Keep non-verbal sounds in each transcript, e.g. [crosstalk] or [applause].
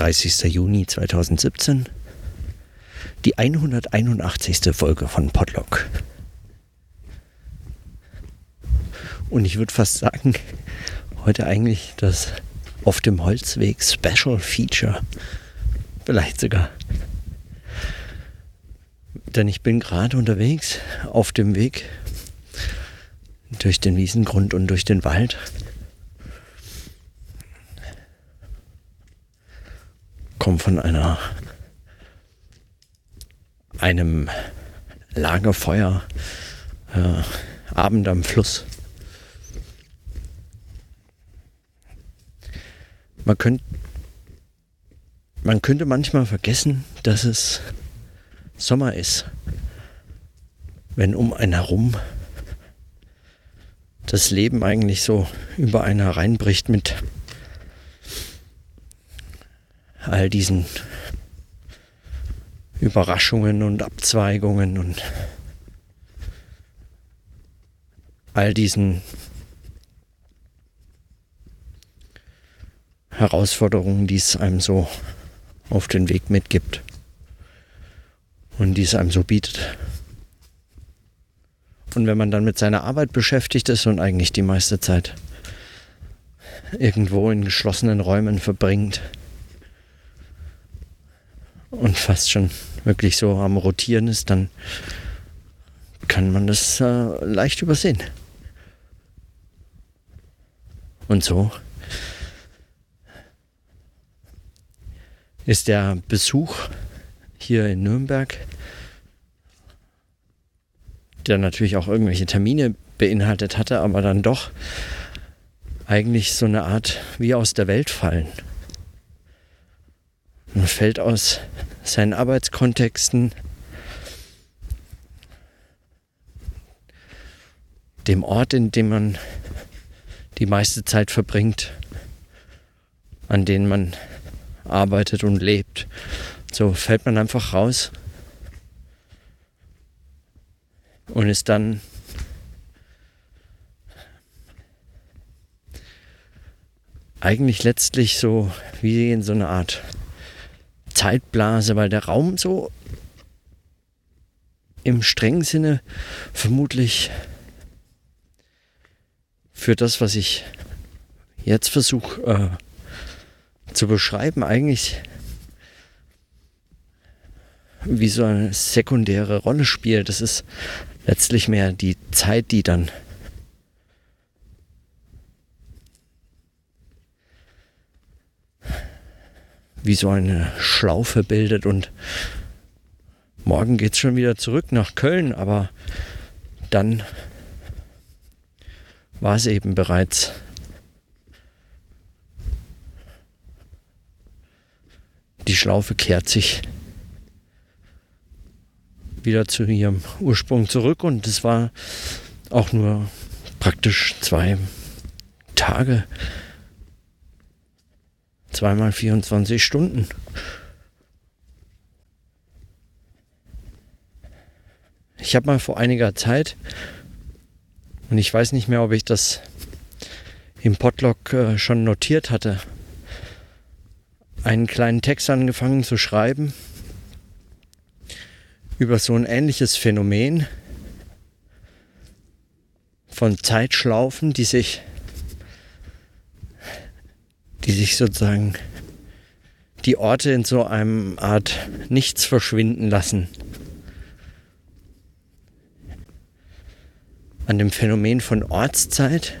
30. Juni 2017, die 181. Folge von Podlock. Und ich würde fast sagen, heute eigentlich das auf dem Holzweg Special Feature. Vielleicht sogar. Denn ich bin gerade unterwegs auf dem Weg durch den Wiesengrund und durch den Wald. Komm von einer einem Lagerfeuer äh, Abend am Fluss. Man könnte man könnte manchmal vergessen, dass es Sommer ist, wenn um einen herum das Leben eigentlich so über einen hereinbricht mit all diesen Überraschungen und Abzweigungen und all diesen Herausforderungen, die es einem so auf den Weg mitgibt und die es einem so bietet. Und wenn man dann mit seiner Arbeit beschäftigt ist und eigentlich die meiste Zeit irgendwo in geschlossenen Räumen verbringt und fast schon wirklich so am Rotieren ist, dann kann man das äh, leicht übersehen. Und so ist der Besuch hier in Nürnberg, der natürlich auch irgendwelche Termine beinhaltet hatte, aber dann doch eigentlich so eine Art wie aus der Welt fallen. Man fällt aus seinen Arbeitskontexten, dem Ort, in dem man die meiste Zeit verbringt, an dem man arbeitet und lebt. So fällt man einfach raus und ist dann eigentlich letztlich so wie in so einer Art Zeitblase, weil der Raum so im strengen Sinne vermutlich für das, was ich jetzt versuche äh, zu beschreiben, eigentlich wie so eine sekundäre Rolle spielt. Das ist letztlich mehr die Zeit, die dann wie so eine Schlaufe bildet und morgen geht es schon wieder zurück nach Köln, aber dann war es eben bereits. Die Schlaufe kehrt sich wieder zu ihrem Ursprung zurück und es war auch nur praktisch zwei Tage, zweimal 24 Stunden. Ich habe mal vor einiger Zeit, und ich weiß nicht mehr, ob ich das im Podlog äh, schon notiert hatte, einen kleinen Text angefangen zu schreiben über so ein ähnliches Phänomen von Zeitschlaufen, die sich, die sich sozusagen die Orte in so einem Art Nichts verschwinden lassen. An dem Phänomen von Ortszeit,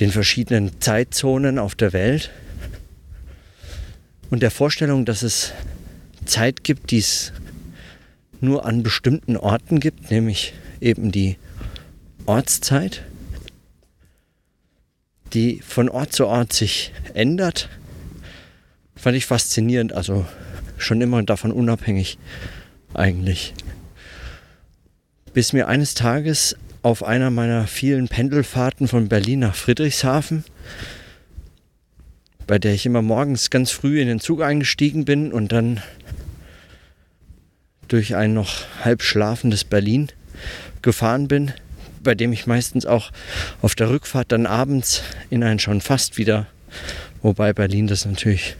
den verschiedenen Zeitzonen auf der Welt und der Vorstellung, dass es Zeit gibt, die es nur an bestimmten Orten gibt, nämlich eben die Ortszeit, die von Ort zu Ort sich ändert. Fand ich faszinierend, also schon immer davon unabhängig eigentlich. Bis mir eines Tages auf einer meiner vielen Pendelfahrten von Berlin nach Friedrichshafen, bei der ich immer morgens ganz früh in den Zug eingestiegen bin und dann durch ein noch halb schlafendes Berlin gefahren bin, bei dem ich meistens auch auf der Rückfahrt dann abends in ein schon fast wieder, wobei Berlin das natürlich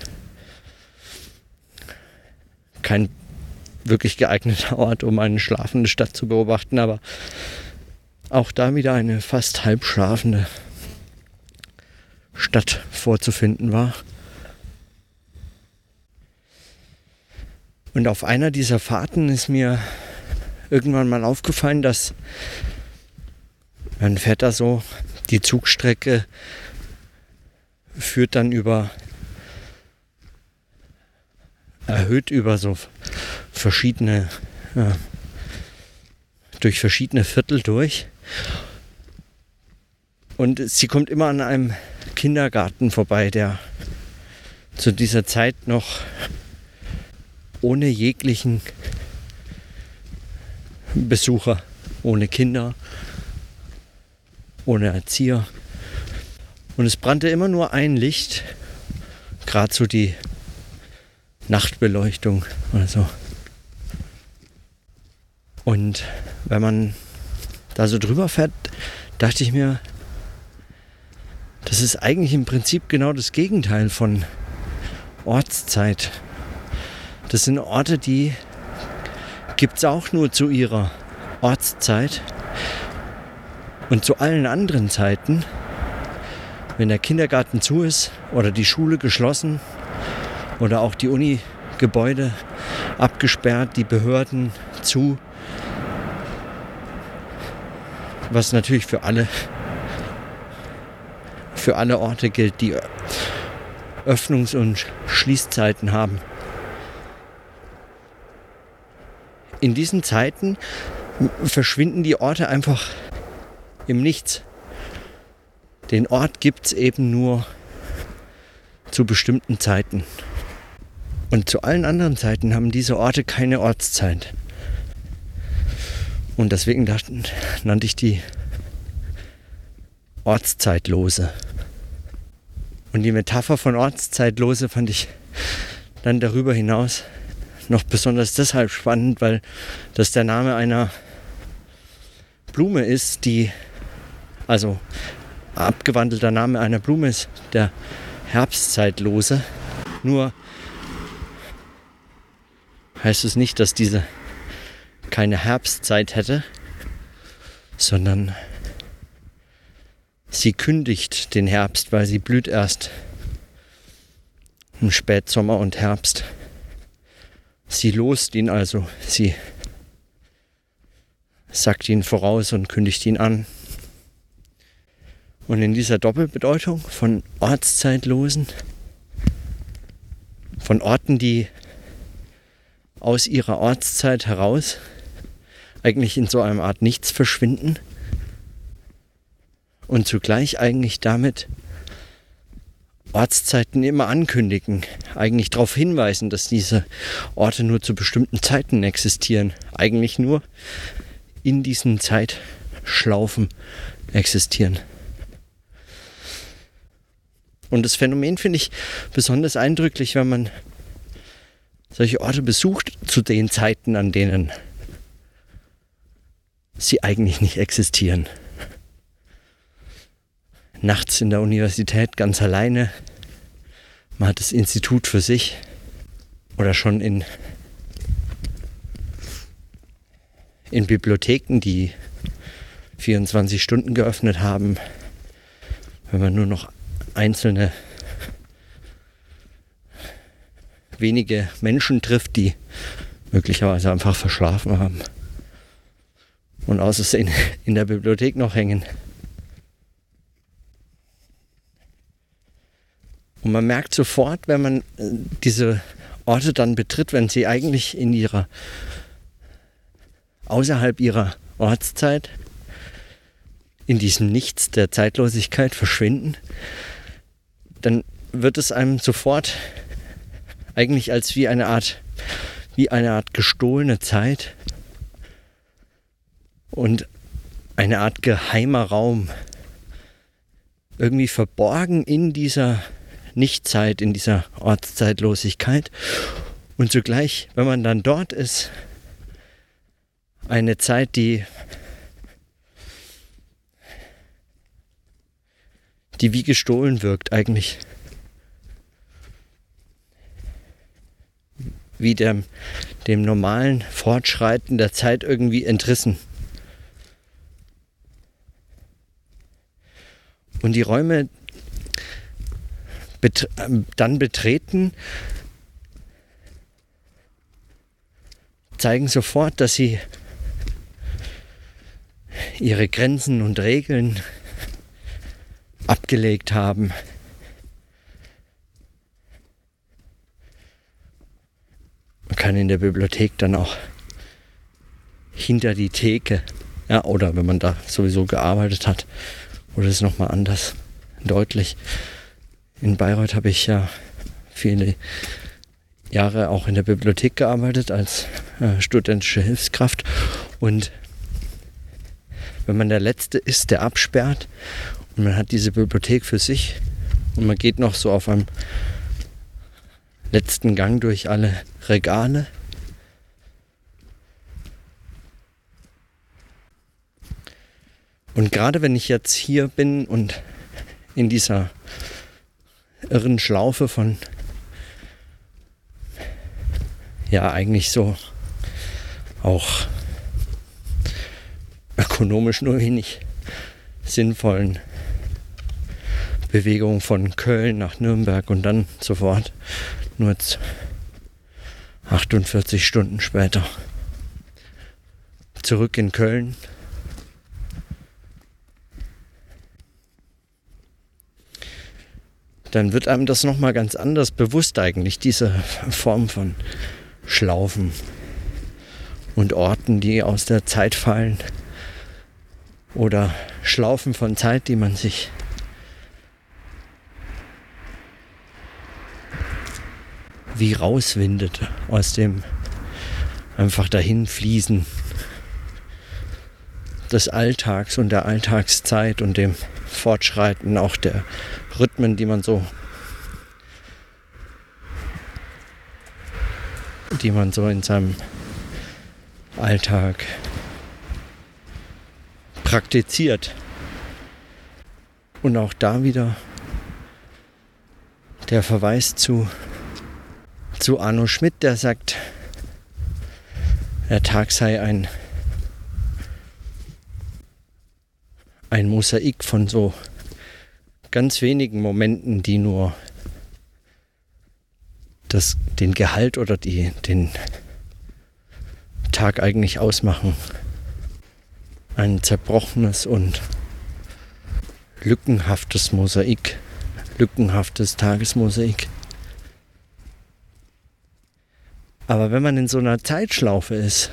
kein wirklich geeigneter [laughs] Ort, um eine schlafende Stadt zu beobachten, aber auch da wieder eine fast halb schlafende Stadt vorzufinden war. Und auf einer dieser Fahrten ist mir irgendwann mal aufgefallen, dass man fährt da so, die Zugstrecke führt dann über, erhöht über so verschiedene, ja, durch verschiedene Viertel durch. Und sie kommt immer an einem Kindergarten vorbei, der zu dieser Zeit noch ohne jeglichen Besucher, ohne Kinder, ohne Erzieher. Und es brannte immer nur ein Licht, gerade so die Nachtbeleuchtung oder so. Und wenn man da so drüber fährt, dachte ich mir, das ist eigentlich im Prinzip genau das Gegenteil von Ortszeit. Das sind Orte, die gibt es auch nur zu ihrer Ortszeit. Und zu allen anderen Zeiten, wenn der Kindergarten zu ist oder die Schule geschlossen oder auch die Uni-Gebäude abgesperrt, die Behörden zu, was natürlich für alle für alle Orte gilt, die Öffnungs- und Schließzeiten haben. In diesen Zeiten verschwinden die Orte einfach im Nichts. Den Ort gibt es eben nur zu bestimmten Zeiten. Und zu allen anderen Zeiten haben diese Orte keine Ortszeit. Und deswegen nannte ich die Ortszeitlose. Und die Metapher von Ortszeitlose fand ich dann darüber hinaus noch besonders deshalb spannend, weil das der Name einer Blume ist, die, also abgewandelter Name einer Blume ist, der Herbstzeitlose. Nur heißt es nicht, dass diese keine Herbstzeit hätte, sondern Sie kündigt den Herbst, weil sie blüht erst im Spätsommer und Herbst. Sie lost ihn also, sie sagt ihn voraus und kündigt ihn an. Und in dieser Doppelbedeutung von Ortszeitlosen, von Orten, die aus ihrer Ortszeit heraus eigentlich in so einer Art Nichts verschwinden, und zugleich eigentlich damit Ortszeiten immer ankündigen, eigentlich darauf hinweisen, dass diese Orte nur zu bestimmten Zeiten existieren, eigentlich nur in diesen Zeitschlaufen existieren. Und das Phänomen finde ich besonders eindrücklich, wenn man solche Orte besucht zu den Zeiten, an denen sie eigentlich nicht existieren nachts in der Universität ganz alleine. Man hat das Institut für sich oder schon in, in Bibliotheken, die 24 Stunden geöffnet haben. Wenn man nur noch einzelne wenige Menschen trifft, die möglicherweise einfach verschlafen haben und außersehen in der Bibliothek noch hängen. Und man merkt sofort, wenn man äh, diese Orte dann betritt, wenn sie eigentlich in ihrer, außerhalb ihrer Ortszeit, in diesem Nichts der Zeitlosigkeit verschwinden, dann wird es einem sofort eigentlich als wie eine Art, wie eine Art gestohlene Zeit und eine Art geheimer Raum irgendwie verborgen in dieser Nichtzeit, in dieser Ortszeitlosigkeit. Und zugleich, wenn man dann dort ist, eine Zeit, die, die wie gestohlen wirkt eigentlich. wie dem, dem normalen Fortschreiten der Zeit irgendwie entrissen. Und die Räume bet dann betreten, zeigen sofort, dass sie ihre Grenzen und Regeln abgelegt haben. Man kann in der Bibliothek dann auch hinter die Theke, ja, oder wenn man da sowieso gearbeitet hat, oder ist nochmal anders deutlich. In Bayreuth habe ich ja viele Jahre auch in der Bibliothek gearbeitet als äh, studentische Hilfskraft und wenn man der Letzte ist, der absperrt man hat diese Bibliothek für sich und man geht noch so auf einem letzten Gang durch alle Regale. Und gerade wenn ich jetzt hier bin und in dieser irren Schlaufe von ja eigentlich so auch ökonomisch nur wenig sinnvollen Bewegungen von Köln nach Nürnberg und dann sofort nur 48 Stunden später zurück in Köln. Dann wird einem das nochmal ganz anders bewusst eigentlich, diese Form von Schlaufen und Orten, die aus der Zeit fallen oder Schlaufen von Zeit, die man sich wie rauswindet aus dem einfach dahin fließen des Alltags und der Alltagszeit und dem Fortschreiten auch der Rhythmen, die man so die man so in seinem Alltag praktiziert. Und auch da wieder der Verweis zu, zu Arno Schmidt, der sagt, der Tag sei ein, ein Mosaik von so ganz wenigen Momenten, die nur das, den Gehalt oder die, den Tag eigentlich ausmachen. Ein zerbrochenes und lückenhaftes Mosaik, lückenhaftes Tagesmosaik. Aber wenn man in so einer Zeitschlaufe ist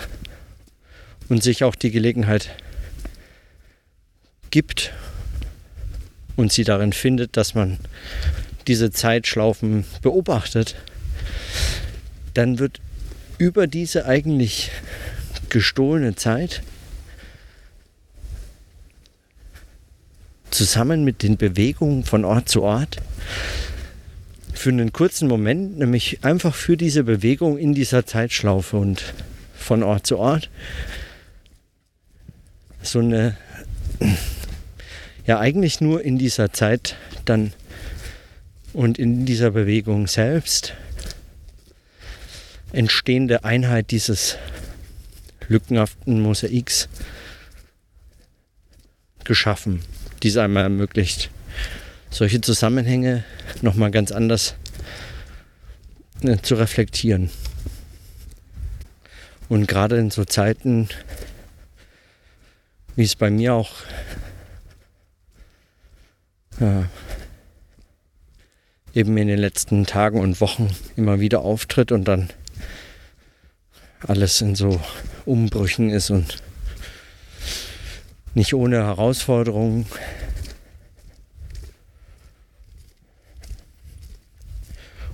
und sich auch die Gelegenheit gibt und sie darin findet, dass man diese Zeitschlaufen beobachtet, dann wird über diese eigentlich gestohlene Zeit zusammen mit den Bewegungen von Ort zu Ort für einen kurzen Moment, nämlich einfach für diese Bewegung in dieser Zeitschlaufe und von Ort zu Ort, so eine, ja eigentlich nur in dieser Zeit dann und in dieser Bewegung selbst entstehende Einheit dieses lückenhaften Mosaiks geschaffen, die es einmal ermöglicht, solche Zusammenhänge nochmal ganz anders ne, zu reflektieren. Und gerade in so Zeiten, wie es bei mir auch ja, eben in den letzten Tagen und Wochen immer wieder auftritt und dann alles in so Umbrüchen ist und nicht ohne Herausforderungen.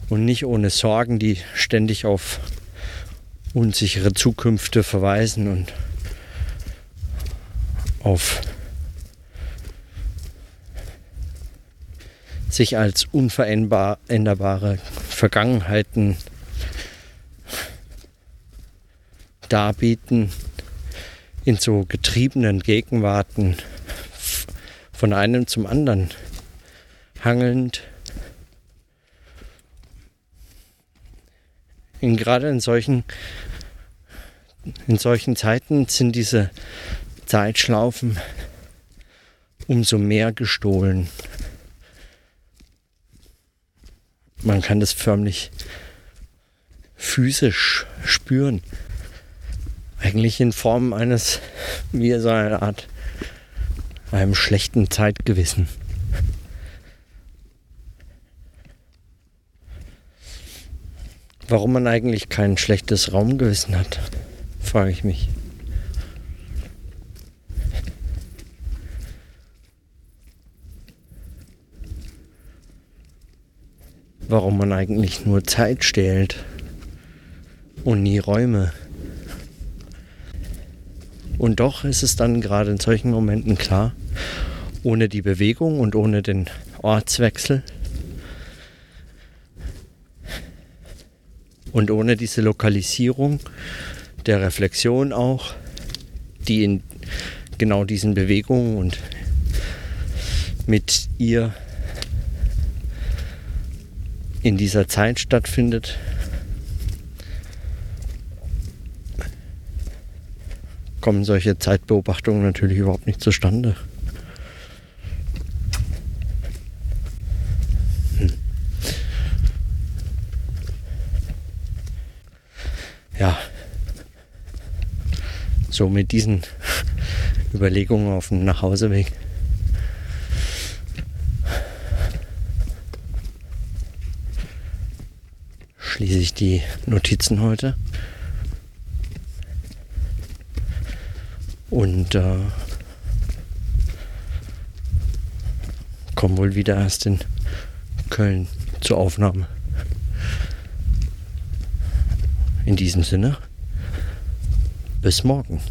Und nicht ohne Sorgen, die ständig auf unsichere Zukünfte verweisen und auf sich als unveränderbare Vergangenheiten darbieten in so getriebenen Gegenwarten von einem zum anderen hangelnd in, gerade in solchen, in solchen Zeiten sind diese Zeitschlaufen umso mehr gestohlen. Man kann das förmlich physisch spüren. Eigentlich in Form eines, wie so eine Art, einem schlechten Zeitgewissen. Warum man eigentlich kein schlechtes Raumgewissen hat, frage ich mich. Warum man eigentlich nur Zeit stählt und nie Räume. Und doch ist es dann gerade in solchen Momenten klar, ohne die Bewegung und ohne den Ortswechsel und ohne diese Lokalisierung der Reflexion auch, die in genau diesen Bewegungen und mit ihr in dieser Zeit stattfindet, kommen solche Zeitbeobachtungen natürlich überhaupt nicht zustande. Hm. Ja, so mit diesen [laughs] Überlegungen auf dem Nachhauseweg. schließe ich die Notizen heute. Und äh, kommen wohl wieder erst in Köln zur Aufnahme. In diesem Sinne, bis morgen.